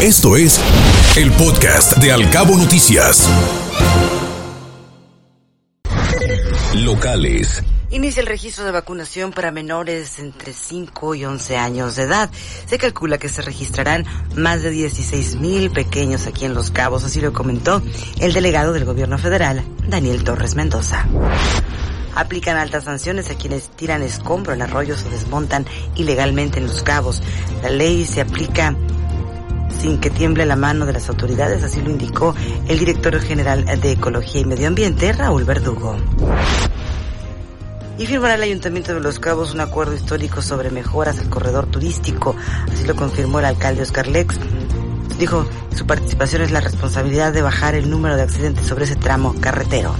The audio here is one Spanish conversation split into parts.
Esto es el podcast de Alcabo Noticias. Locales. Inicia el registro de vacunación para menores entre 5 y 11 años de edad. Se calcula que se registrarán más de 16 mil pequeños aquí en Los Cabos, así lo comentó el delegado del gobierno federal, Daniel Torres Mendoza. Aplican altas sanciones a quienes tiran escombro en arroyos o desmontan ilegalmente en Los Cabos. La ley se aplica sin que tiemble la mano de las autoridades, así lo indicó el director general de Ecología y Medio Ambiente, Raúl Verdugo y firmará el Ayuntamiento de Los Cabos un acuerdo histórico sobre mejoras al corredor turístico. Así lo confirmó el alcalde Oscar Lex. Dijo, su participación es la responsabilidad de bajar el número de accidentes sobre ese tramo carretero.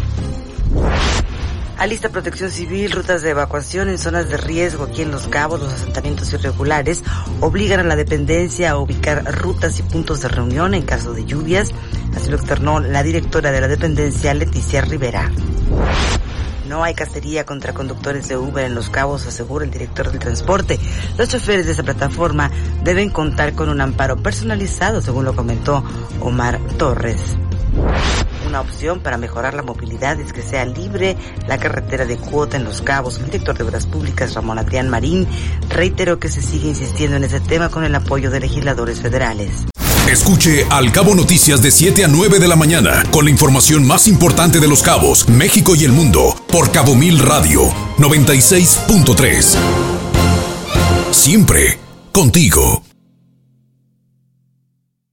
Alista Protección Civil, rutas de evacuación en zonas de riesgo aquí en Los Cabos, los asentamientos irregulares obligan a la dependencia a ubicar rutas y puntos de reunión en caso de lluvias. Así lo externó la directora de la dependencia, Leticia Rivera. No hay cacería contra conductores de Uber en Los Cabos, asegura el director del transporte. Los choferes de esa plataforma deben contar con un amparo personalizado, según lo comentó Omar Torres. Una opción para mejorar la movilidad es que sea libre la carretera de cuota en Los Cabos. El director de Obras Públicas, Ramón Adrián Marín, reiteró que se sigue insistiendo en ese tema con el apoyo de legisladores federales. Escuche Al Cabo Noticias de 7 a 9 de la mañana con la información más importante de los cabos, México y el mundo por Cabo Mil Radio 96.3. Siempre contigo.